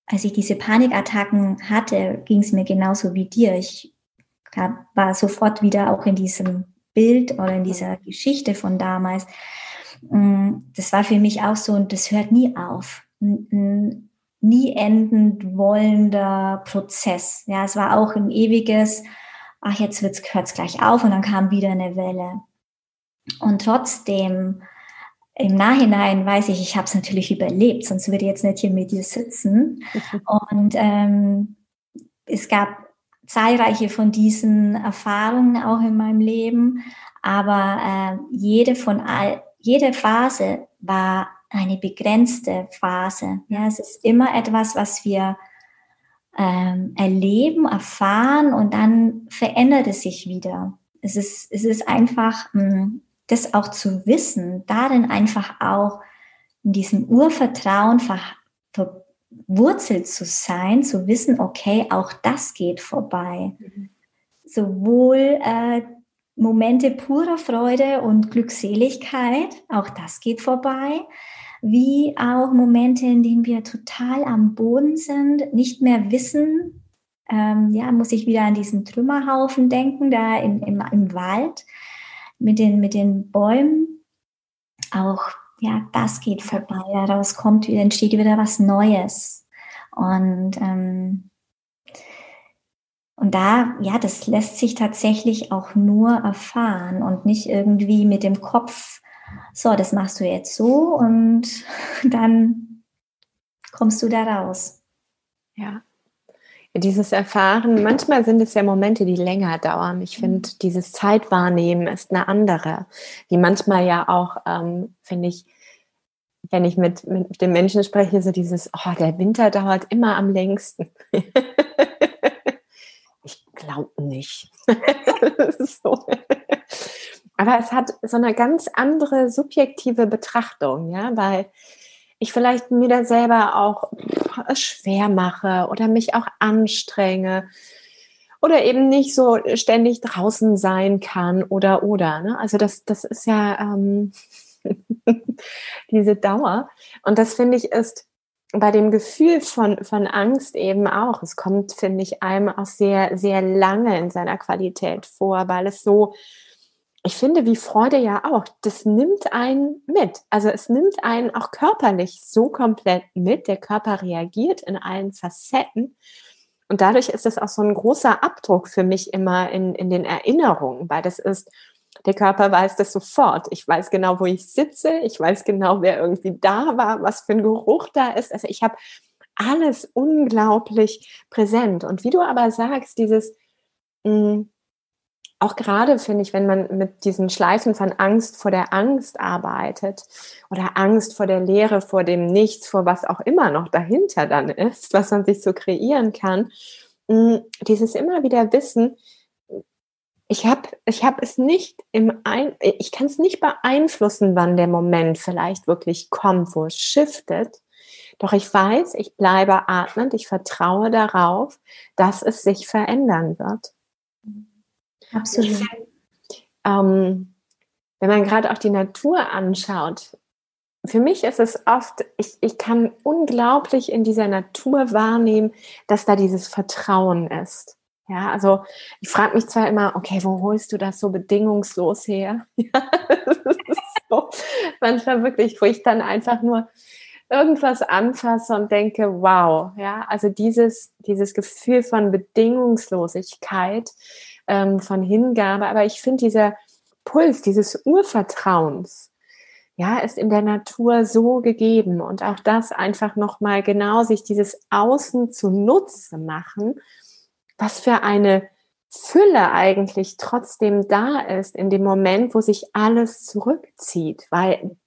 als ich diese Panikattacken hatte, ging es mir genauso wie dir. Ich hab, war sofort wieder auch in diesem Bild oder in dieser Geschichte von damals. Mm, das war für mich auch so, und das hört nie auf. Ein nie endend wollender Prozess. Ja, es war auch ein ewiges, ach, jetzt hört es gleich auf und dann kam wieder eine Welle. Und trotzdem, im Nachhinein weiß ich, ich habe es natürlich überlebt, sonst würde ich jetzt nicht hier mit dir sitzen. Und ähm, es gab zahlreiche von diesen Erfahrungen auch in meinem Leben, aber äh, jede von all, jede Phase war eine begrenzte Phase. Ja, es ist immer etwas, was wir ähm, erleben, erfahren und dann verändert es sich wieder. Es ist, es ist einfach mh, hm, das auch zu wissen, darin einfach auch in diesem Urvertrauen verwurzelt zu sein, zu wissen, okay, auch das geht vorbei. Mhm. Sowohl äh, Momente purer Freude und Glückseligkeit, auch das geht vorbei, wie auch Momente, in denen wir total am Boden sind, nicht mehr wissen, ähm, ja, muss ich wieder an diesen Trümmerhaufen denken, da in, im, im Wald, mit den, mit den Bäumen, auch ja, das geht vorbei. Daraus kommt, entsteht wieder was Neues. Und, ähm, und da, ja, das lässt sich tatsächlich auch nur erfahren und nicht irgendwie mit dem Kopf, so, das machst du jetzt so und dann kommst du da raus. Ja, dieses Erfahren, manchmal sind es ja Momente, die länger dauern. Ich finde, mhm. dieses Zeitwahrnehmen ist eine andere, die manchmal ja auch, ähm, finde ich, wenn ich mit, mit den Menschen spreche, so dieses, oh, der Winter dauert immer am längsten. ich glaube nicht. so. Aber es hat so eine ganz andere subjektive Betrachtung, ja, weil ich vielleicht mir da selber auch schwer mache oder mich auch anstrenge oder eben nicht so ständig draußen sein kann oder oder. Ne? Also das, das ist ja ähm, diese Dauer. Und das finde ich ist bei dem Gefühl von, von Angst eben auch. Es kommt, finde ich, einem auch sehr, sehr lange in seiner Qualität vor, weil es so ich finde, wie Freude ja auch, das nimmt einen mit. Also es nimmt einen auch körperlich so komplett mit. Der Körper reagiert in allen Facetten. Und dadurch ist es auch so ein großer Abdruck für mich immer in, in den Erinnerungen, weil das ist, der Körper weiß das sofort. Ich weiß genau, wo ich sitze. Ich weiß genau, wer irgendwie da war, was für ein Geruch da ist. Also ich habe alles unglaublich präsent. Und wie du aber sagst, dieses, mh, mm, auch gerade finde ich, wenn man mit diesen Schleifen von Angst vor der Angst arbeitet oder Angst vor der Leere, vor dem Nichts, vor was auch immer noch dahinter dann ist, was man sich so kreieren kann, mm, dieses immer wieder Wissen, ich habe ich hab es nicht im Ein ich kann es nicht beeinflussen, wann der Moment vielleicht wirklich kommt, wo es shiftet. Doch ich weiß, ich bleibe atmend, ich vertraue darauf, dass es sich verändern wird. Absolut. Ähm, wenn man gerade auch die Natur anschaut, für mich ist es oft, ich, ich kann unglaublich in dieser Natur wahrnehmen, dass da dieses Vertrauen ist. Ja, also ich frage mich zwar immer, okay, wo holst du das so bedingungslos her? Ja, das ist so manchmal wirklich, wo ich dann einfach nur irgendwas anfasse und denke, wow, ja, also dieses, dieses Gefühl von Bedingungslosigkeit, ähm, von Hingabe. Aber ich finde, dieser Puls, dieses Urvertrauens, ja, ist in der Natur so gegeben. Und auch das einfach nochmal genau sich dieses Außen zu Nutze machen, was für eine Fülle eigentlich trotzdem da ist in dem Moment, wo sich alles zurückzieht, weil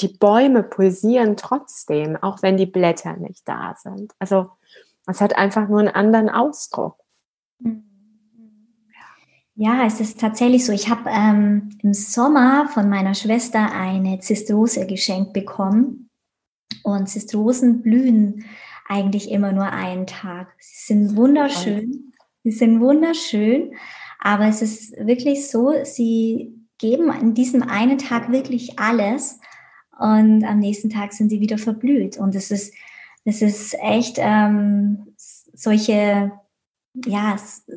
die Bäume pulsieren trotzdem, auch wenn die Blätter nicht da sind. Also es hat einfach nur einen anderen Ausdruck. Ja, es ist tatsächlich so. Ich habe ähm, im Sommer von meiner Schwester eine Zistrose geschenkt bekommen. Und Zistrosen blühen eigentlich immer nur einen Tag. Sie sind wunderschön. Sie sind wunderschön. Aber es ist wirklich so, sie geben an diesem einen Tag wirklich alles. Und am nächsten Tag sind sie wieder verblüht. Und es ist, es ist echt ähm, solche ja,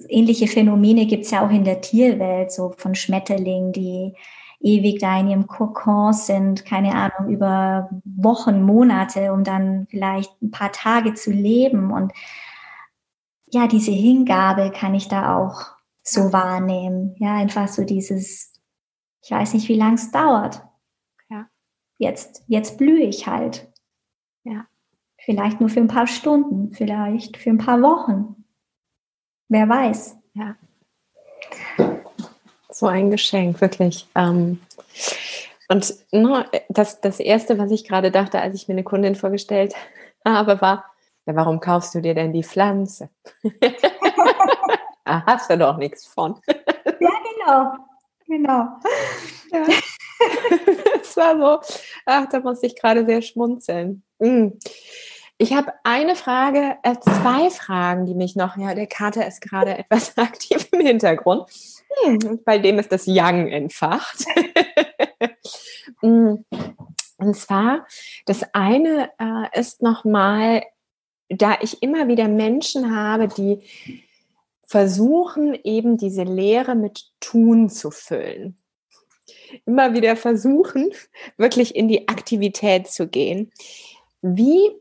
ähnliche Phänomene gibt es ja auch in der Tierwelt, so von Schmetterlingen, die ewig da in ihrem Kokon sind, keine Ahnung, über Wochen, Monate, um dann vielleicht ein paar Tage zu leben. Und ja, diese Hingabe kann ich da auch so wahrnehmen. Ja, einfach so dieses, ich weiß nicht, wie lang es dauert. Ja. Jetzt, jetzt blühe ich halt. Ja. Vielleicht nur für ein paar Stunden, vielleicht für ein paar Wochen. Wer weiß. Ja. So ein Geschenk, wirklich. Ähm, und ne, das, das Erste, was ich gerade dachte, als ich mir eine Kundin vorgestellt habe, war, ja, warum kaufst du dir denn die Pflanze? da hast du doch nichts von. ja, genau. Genau. Ja. Es war so, ach, da muss ich gerade sehr schmunzeln. Mm. Ich habe eine Frage, äh, zwei Fragen, die mich noch, ja, der Kater ist gerade etwas aktiv im Hintergrund. Hm, bei dem ist das Young entfacht. Hm, und zwar, das eine äh, ist nochmal, da ich immer wieder Menschen habe, die versuchen, eben diese Lehre mit Tun zu füllen. Immer wieder versuchen, wirklich in die Aktivität zu gehen. Wie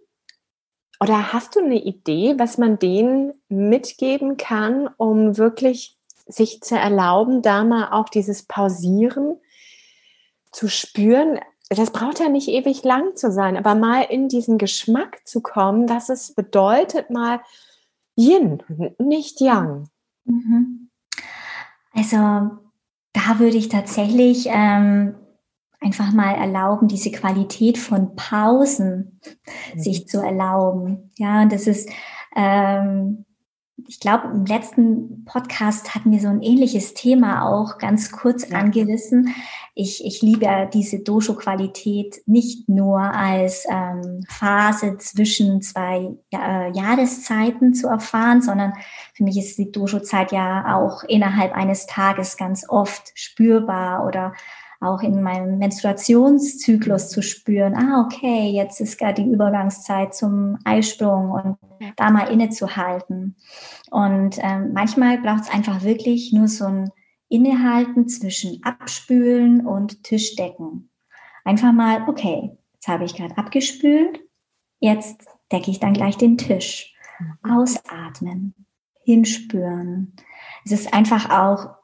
oder hast du eine Idee, was man denen mitgeben kann, um wirklich sich zu erlauben, da mal auch dieses Pausieren zu spüren? Das braucht ja nicht ewig lang zu sein, aber mal in diesen Geschmack zu kommen, was es bedeutet, mal Yin, nicht Yang. Mhm. Also da würde ich tatsächlich ähm, einfach mal erlauben, diese Qualität von Pausen mhm. sich zu erlauben. Ja, und das ist, ähm, ich glaube, im letzten Podcast hatten wir so ein ähnliches Thema auch ganz kurz ja. angerissen. Ich, ich liebe diese Dojo-Qualität nicht nur als ähm, Phase zwischen zwei äh, Jahreszeiten zu erfahren, sondern für mich ist die Dojo-Zeit ja auch innerhalb eines Tages ganz oft spürbar oder auch in meinem Menstruationszyklus zu spüren, ah, okay, jetzt ist gerade die Übergangszeit zum Eisprung und da mal innezuhalten. Und ähm, manchmal braucht es einfach wirklich nur so ein innehalten zwischen Abspülen und Tischdecken. Einfach mal, okay, jetzt habe ich gerade abgespült, jetzt decke ich dann gleich den Tisch. Mhm. Ausatmen, hinspüren. Es ist einfach auch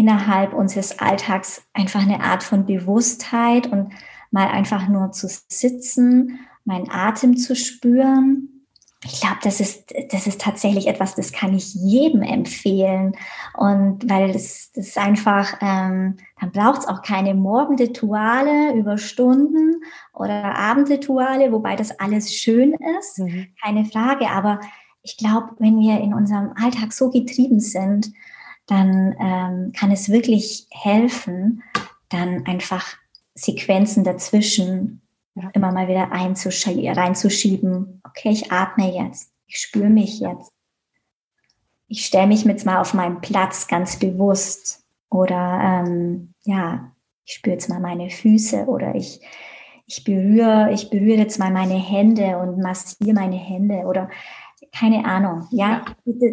innerhalb unseres Alltags einfach eine Art von Bewusstheit und mal einfach nur zu sitzen, meinen Atem zu spüren ich glaube, das ist, das ist tatsächlich etwas, das kann ich jedem empfehlen. Und weil das, das ist einfach, ähm, dann braucht es auch keine Morgenrituale über Stunden oder Abendrituale, wobei das alles schön ist, mhm. keine Frage. Aber ich glaube, wenn wir in unserem Alltag so getrieben sind, dann ähm, kann es wirklich helfen, dann einfach Sequenzen dazwischen ja. immer mal wieder reinzuschieben. Okay, ich atme jetzt. Ich spüre mich jetzt. Ich stelle mich jetzt mal auf meinen Platz ganz bewusst. Oder ähm, ja, ich spüre jetzt mal meine Füße oder ich, ich berühre, ich berühre jetzt mal meine Hände und massiere meine Hände oder keine Ahnung. Ja,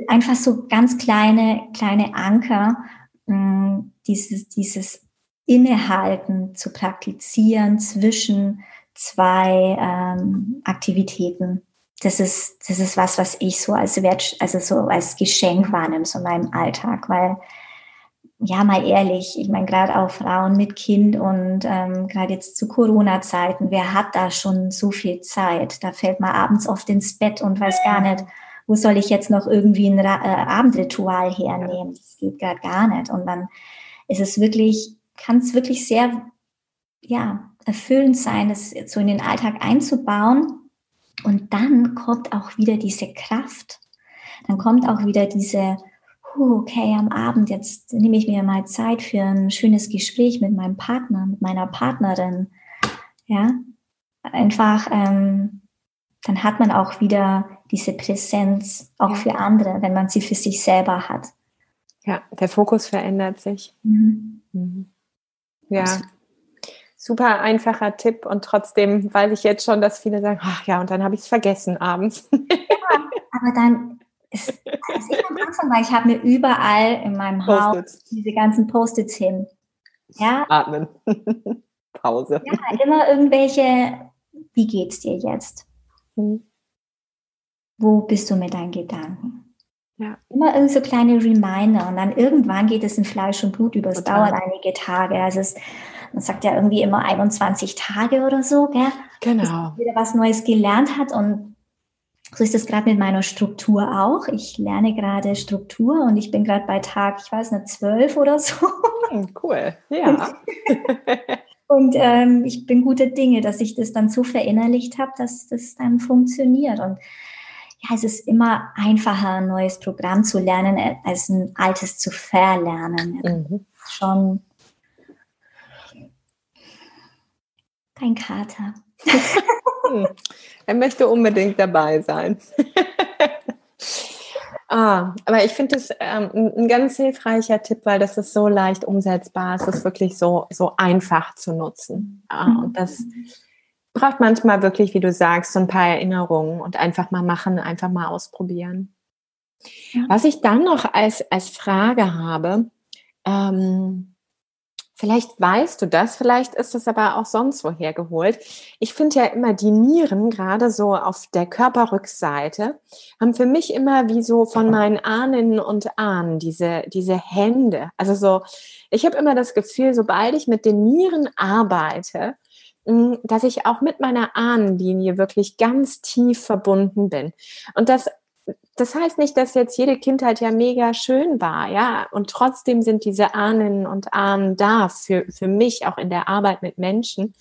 einfach so ganz kleine, kleine Anker, mm, dieses, dieses Innehalten zu praktizieren zwischen zwei ähm, Aktivitäten. Das ist, das ist was, was ich so als Wert, also so als Geschenk wahrnehme, so in meinem Alltag, weil, ja, mal ehrlich, ich meine, gerade auch Frauen mit Kind und ähm, gerade jetzt zu Corona-Zeiten, wer hat da schon so viel Zeit? Da fällt man abends oft ins Bett und weiß gar nicht, wo soll ich jetzt noch irgendwie ein Ra äh, Abendritual hernehmen? Das geht gerade gar nicht. Und dann ist es wirklich, kann es wirklich sehr, ja, erfüllend sein, das so in den Alltag einzubauen. Und dann kommt auch wieder diese Kraft. Dann kommt auch wieder diese, okay, am Abend, jetzt nehme ich mir mal Zeit für ein schönes Gespräch mit meinem Partner, mit meiner Partnerin. Ja, einfach, ähm, dann hat man auch wieder diese Präsenz auch für andere, wenn man sie für sich selber hat. Ja, der Fokus verändert sich. Mhm. Mhm. Ja, super einfacher Tipp und trotzdem weiß ich jetzt schon, dass viele sagen, ach ja, und dann habe ich es vergessen abends. Ja, aber dann ist also ich am Anfang, weil ich habe mir überall in meinem Haus diese ganzen Post-its hin. Ja. Atmen. Pause. Ja, immer irgendwelche, wie geht's dir jetzt? Hm. Wo bist du mit deinen Gedanken? Ja. Immer irgend so kleine Reminder und dann irgendwann geht es in Fleisch und Blut über. Es dauert einige Tage. Also es man sagt ja irgendwie immer 21 Tage oder so, gell? Genau. Bis wieder was Neues gelernt hat und so ist es gerade mit meiner Struktur auch. Ich lerne gerade Struktur und ich bin gerade bei Tag, ich weiß nicht, zwölf oder so. Hm, cool, ja. und ähm, ich bin gute Dinge, dass ich das dann so verinnerlicht habe, dass das dann funktioniert. Und ja, es ist immer einfacher, ein neues Programm zu lernen, als ein altes zu verlernen. Mhm. Schon Kein Kater. Er möchte unbedingt dabei sein. ah, aber ich finde es ähm, ein ganz hilfreicher Tipp, weil das ist so leicht umsetzbar. Es ist wirklich so, so einfach zu nutzen. Ah, und das braucht manchmal wirklich, wie du sagst, so ein paar Erinnerungen und einfach mal machen, einfach mal ausprobieren. Ja. Was ich dann noch als, als Frage habe, ähm, Vielleicht weißt du das, vielleicht ist es aber auch sonst woher geholt. Ich finde ja immer die Nieren, gerade so auf der Körperrückseite, haben für mich immer wie so von meinen Ahnen und Ahnen diese, diese Hände. Also so, ich habe immer das Gefühl, sobald ich mit den Nieren arbeite, hm, dass ich auch mit meiner Ahnenlinie wirklich ganz tief verbunden bin. Und das das heißt nicht, dass jetzt jede Kindheit ja mega schön war, ja. Und trotzdem sind diese Ahnen und Ahnen da für, für mich auch in der Arbeit mit Menschen.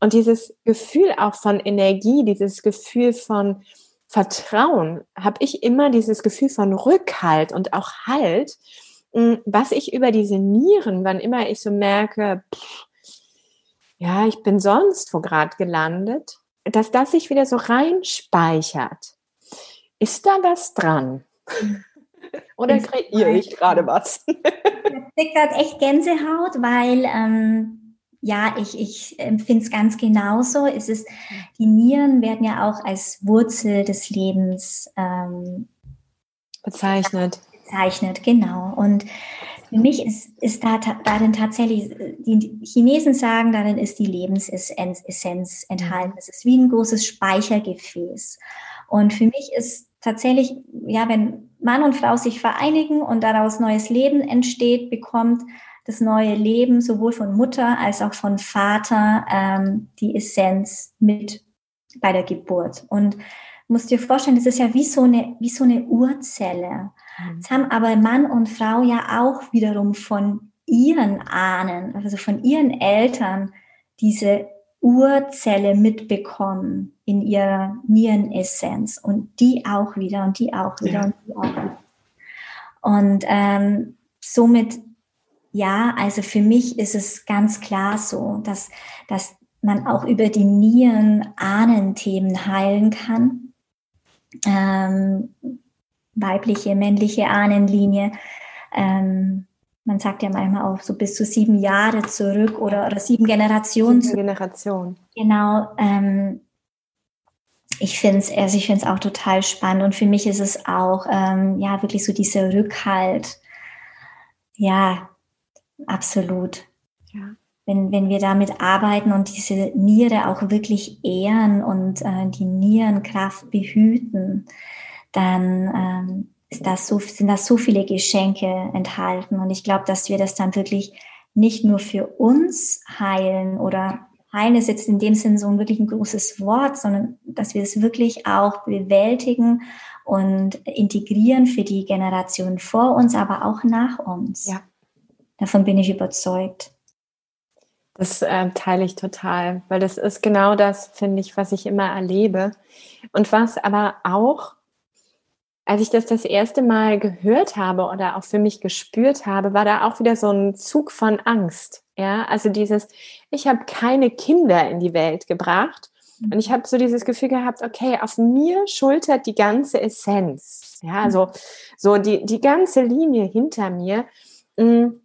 Und dieses Gefühl auch von Energie, dieses Gefühl von Vertrauen, habe ich immer dieses Gefühl von Rückhalt und auch Halt, hm, was ich über diese Nieren, wann immer ich so merke, pff, ja, ich bin sonst wo gerade gelandet, dass das sich wieder so reinspeichert. Ist da was dran? Oder kreiere ich gerade was? Ich gerade echt Gänsehaut, weil ähm, ja, ich, ich empfinde es ganz genauso. Es ist, die Nieren werden ja auch als Wurzel des Lebens ähm, bezeichnet. Bezeichnet, genau. Und Für mich ist, ist da, darin tatsächlich, die Chinesen sagen, darin ist die Lebensessenz enthalten. Es ist wie ein großes Speichergefäß. Und für mich ist tatsächlich, ja, wenn Mann und Frau sich vereinigen und daraus neues Leben entsteht, bekommt das neue Leben sowohl von Mutter als auch von Vater ähm, die Essenz mit bei der Geburt. Und musst dir vorstellen, das ist ja wie so eine, wie so eine Urzelle. Mhm. Jetzt haben aber Mann und Frau ja auch wiederum von ihren Ahnen, also von ihren Eltern, diese Urzelle mitbekommen in ihrer Nierenessenz und die auch wieder und die auch wieder ja. und die auch wieder. Und ähm, somit, ja, also für mich ist es ganz klar so, dass, dass man auch über die Nieren Ahnenthemen heilen kann. Ähm, weibliche, männliche Ahnenlinie. Ähm, man sagt ja manchmal auch so bis zu sieben Jahre zurück oder, oder sieben Generationen. Sieben Generationen. Genau. Ähm, ich finde es also ich auch total spannend und für mich ist es auch ähm, ja wirklich so dieser Rückhalt. Ja, absolut. Ja. Wenn, wenn wir damit arbeiten und diese Niere auch wirklich ehren und äh, die Nierenkraft behüten, dann ähm, das so, sind das so viele Geschenke enthalten. Und ich glaube, dass wir das dann wirklich nicht nur für uns heilen oder heilen ist jetzt in dem Sinn so ein wirklich ein großes Wort, sondern dass wir es wirklich auch bewältigen und integrieren für die Generation vor uns, aber auch nach uns. Ja. Davon bin ich überzeugt. Das äh, teile ich total, weil das ist genau das, finde ich, was ich immer erlebe. Und was aber auch als ich das das erste Mal gehört habe oder auch für mich gespürt habe, war da auch wieder so ein Zug von Angst. Ja, also dieses, ich habe keine Kinder in die Welt gebracht und ich habe so dieses Gefühl gehabt, okay, auf mir schultert die ganze Essenz. Ja, also so die, die ganze Linie hinter mir. Mm.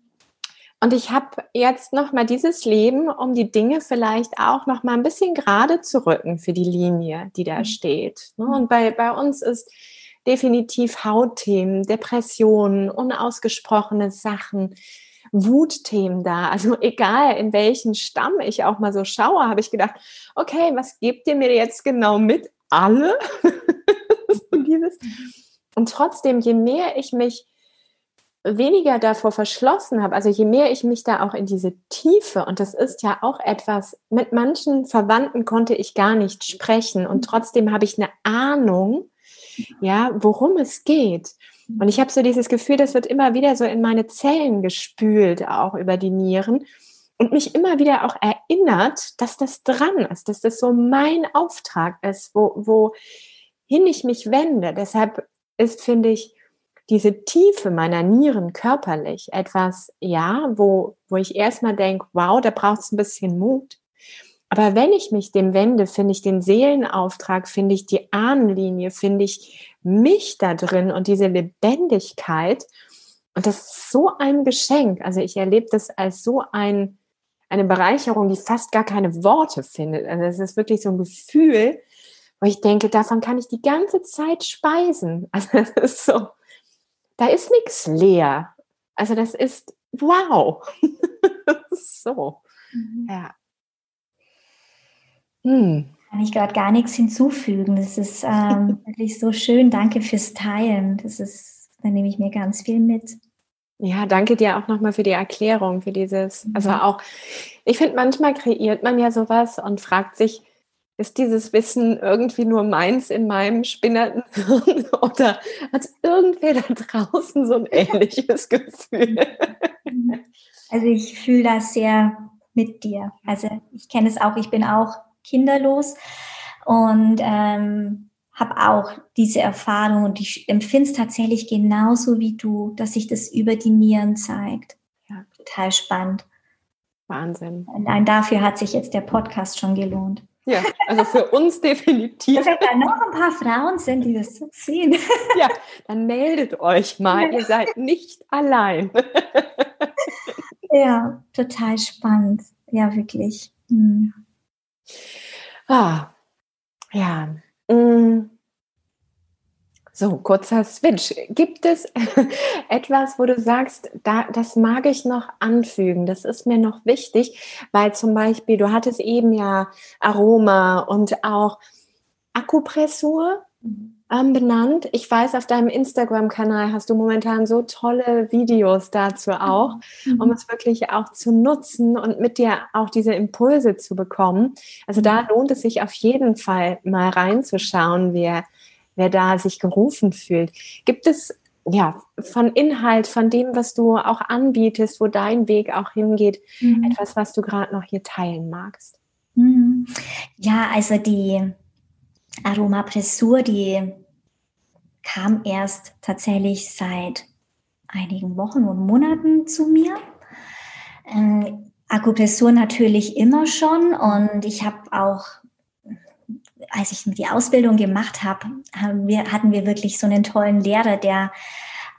Und ich habe jetzt noch mal dieses Leben, um die Dinge vielleicht auch noch mal ein bisschen gerade zu rücken für die Linie, die da mhm. steht. Ne? Und bei, bei uns ist definitiv Hautthemen, Depressionen, unausgesprochene Sachen, Wutthemen da. Also egal, in welchen Stamm ich auch mal so schaue, habe ich gedacht, okay, was gebt ihr mir jetzt genau mit? Alle? Und trotzdem, je mehr ich mich weniger davor verschlossen habe, also je mehr ich mich da auch in diese Tiefe, und das ist ja auch etwas, mit manchen Verwandten konnte ich gar nicht sprechen und trotzdem habe ich eine Ahnung, ja, worum es geht. Und ich habe so dieses Gefühl, das wird immer wieder so in meine Zellen gespült, auch über die Nieren. Und mich immer wieder auch erinnert, dass das dran ist, dass das so mein Auftrag ist, wo, wohin ich mich wende. Deshalb ist, finde ich, diese Tiefe meiner Nieren körperlich etwas, ja, wo, wo ich erstmal denke, wow, da braucht es ein bisschen Mut. Aber wenn ich mich dem wende, finde ich den Seelenauftrag, finde ich die Ahnenlinie, finde ich mich da drin und diese Lebendigkeit. Und das ist so ein Geschenk. Also ich erlebe das als so ein, eine Bereicherung, die fast gar keine Worte findet. Also es ist wirklich so ein Gefühl, wo ich denke, davon kann ich die ganze Zeit speisen. Also es ist so, da ist nichts leer. Also das ist wow. so, mhm. ja. Hm. Kann ich gerade gar nichts hinzufügen. Das ist ähm, wirklich so schön. Danke fürs Teilen. Das ist, da nehme ich mir ganz viel mit. Ja, danke dir auch nochmal für die Erklärung, für dieses, also mhm. auch, ich finde, manchmal kreiert man ja sowas und fragt sich, ist dieses Wissen irgendwie nur meins in meinem spinnerten Hirn oder hat irgendwer da draußen so ein ähnliches Gefühl? Also ich fühle das sehr mit dir. Also ich kenne es auch, ich bin auch kinderlos und ähm, habe auch diese Erfahrung und ich empfinde es tatsächlich genauso wie du, dass sich das über die Nieren zeigt. Ja. Total spannend. Wahnsinn. Nein, dafür hat sich jetzt der Podcast schon gelohnt. Ja, also für uns definitiv. Wenn da noch ein paar Frauen sind, die das sehen. Ja, dann meldet euch mal. Ihr seid nicht allein. Ja, total spannend. Ja, wirklich. Hm. Ah, ja. Mm. So, kurzer Switch. Gibt es etwas, wo du sagst, da, das mag ich noch anfügen, das ist mir noch wichtig, weil zum Beispiel, du hattest eben ja Aroma und auch Akupressur ähm, benannt. Ich weiß, auf deinem Instagram-Kanal hast du momentan so tolle Videos dazu auch, mhm. um es wirklich auch zu nutzen und mit dir auch diese Impulse zu bekommen. Also da lohnt es sich auf jeden Fall mal reinzuschauen, wer wer da sich gerufen fühlt. Gibt es ja von Inhalt, von dem, was du auch anbietest, wo dein Weg auch hingeht, mhm. etwas, was du gerade noch hier teilen magst? Mhm. Ja, also die Aromapressur, die kam erst tatsächlich seit einigen Wochen und Monaten zu mir. Ähm, Akupressur natürlich immer schon und ich habe auch als ich die Ausbildung gemacht habe, wir, hatten wir wirklich so einen tollen Lehrer, der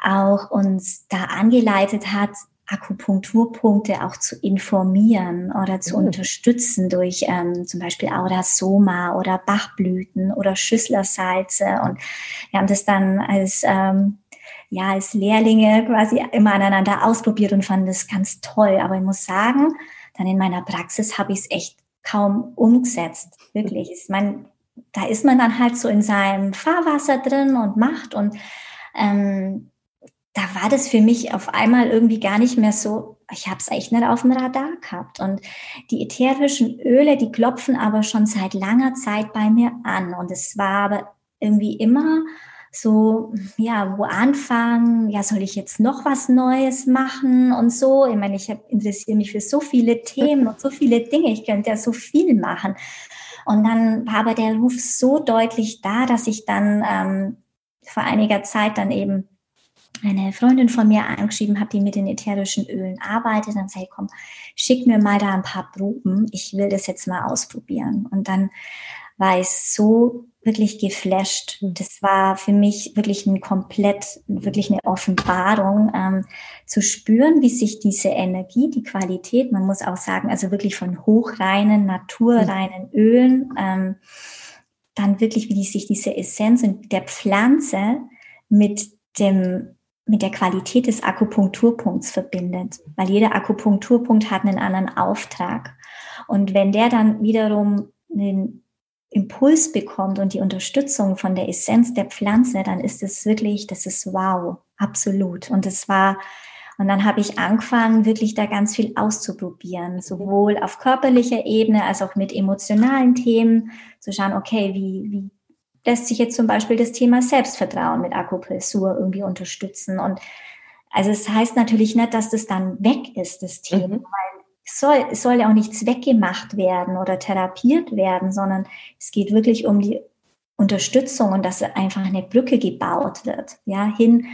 auch uns da angeleitet hat, Akupunkturpunkte auch zu informieren oder zu mhm. unterstützen durch ähm, zum Beispiel Aurasoma oder Bachblüten oder Schüsslersalze. Und wir haben das dann als, ähm, ja, als Lehrlinge quasi immer aneinander ausprobiert und fanden das ganz toll. Aber ich muss sagen, dann in meiner Praxis habe ich es echt kaum umgesetzt. Wirklich. Ich meine, da ist man dann halt so in seinem Fahrwasser drin und macht und ähm, da war das für mich auf einmal irgendwie gar nicht mehr so, ich habe es echt nicht auf dem Radar gehabt. Und die ätherischen Öle, die klopfen aber schon seit langer Zeit bei mir an. Und es war aber irgendwie immer so, ja, wo anfangen? Ja, soll ich jetzt noch was Neues machen und so? Ich meine, ich interessiere mich für so viele Themen und so viele Dinge. Ich könnte ja so viel machen. Und dann war aber der Ruf so deutlich da, dass ich dann ähm, vor einiger Zeit dann eben eine Freundin von mir angeschrieben habe, die mit den ätherischen Ölen arbeitet. Dann sei komm, schick mir mal da ein paar Proben. Ich will das jetzt mal ausprobieren. Und dann war ich so wirklich geflasht. Das war für mich wirklich ein komplett, wirklich eine Offenbarung, ähm, zu spüren, wie sich diese Energie, die Qualität, man muss auch sagen, also wirklich von hochreinen, naturreinen Ölen, ähm, dann wirklich, wie die, sich diese Essenz der Pflanze mit dem mit der Qualität des Akupunkturpunkts verbindet, weil jeder Akupunkturpunkt hat einen anderen Auftrag. Und wenn der dann wiederum einen Impuls bekommt und die Unterstützung von der Essenz der Pflanze, dann ist es wirklich, das ist wow, absolut. Und es war, und dann habe ich angefangen, wirklich da ganz viel auszuprobieren, sowohl auf körperlicher Ebene als auch mit emotionalen Themen, zu schauen, okay, wie, wie lässt sich jetzt zum Beispiel das Thema Selbstvertrauen mit Akupressur irgendwie unterstützen. Und also es heißt natürlich nicht, dass das dann weg ist, das Thema, mhm. weil es soll, es soll ja auch nichts weggemacht werden oder therapiert werden, sondern es geht wirklich um die Unterstützung und dass einfach eine Brücke gebaut wird, ja, hin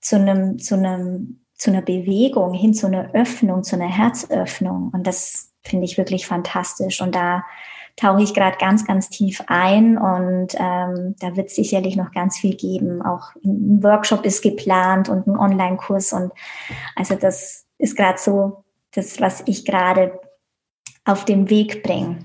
zu einem, zu einem, zu einer Bewegung, hin zu einer Öffnung, zu einer Herzöffnung. Und das finde ich wirklich fantastisch. Und da tauche ich gerade ganz, ganz tief ein und ähm, da wird es sicherlich noch ganz viel geben. Auch ein Workshop ist geplant und ein Online-Kurs und also das ist gerade so das, was ich gerade auf den Weg bringe.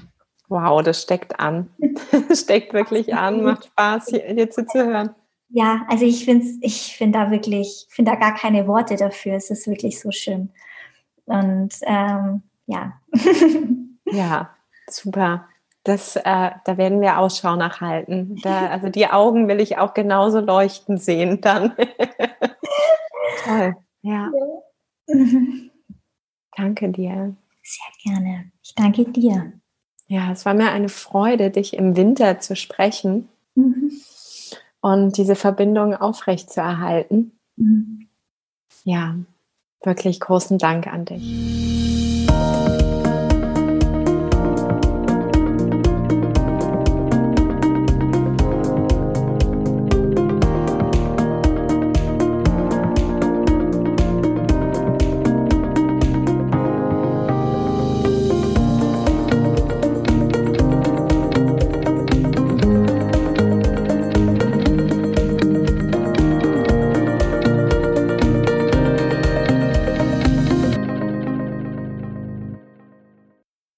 Wow, das steckt an. steckt wirklich an, macht Spaß, hier, hier zu hören. Ja, also ich finde ich finde da wirklich, finde da gar keine Worte dafür. Es ist wirklich so schön. Und ähm, ja. ja, super. Das, äh, da werden wir Ausschau nachhalten. Da, also die Augen will ich auch genauso leuchten sehen dann. Toll. Ja. ja. Danke dir. Sehr gerne. Ich danke dir. Ja, es war mir eine Freude, dich im Winter zu sprechen mhm. und diese Verbindung aufrechtzuerhalten. Mhm. Ja, wirklich großen Dank an dich.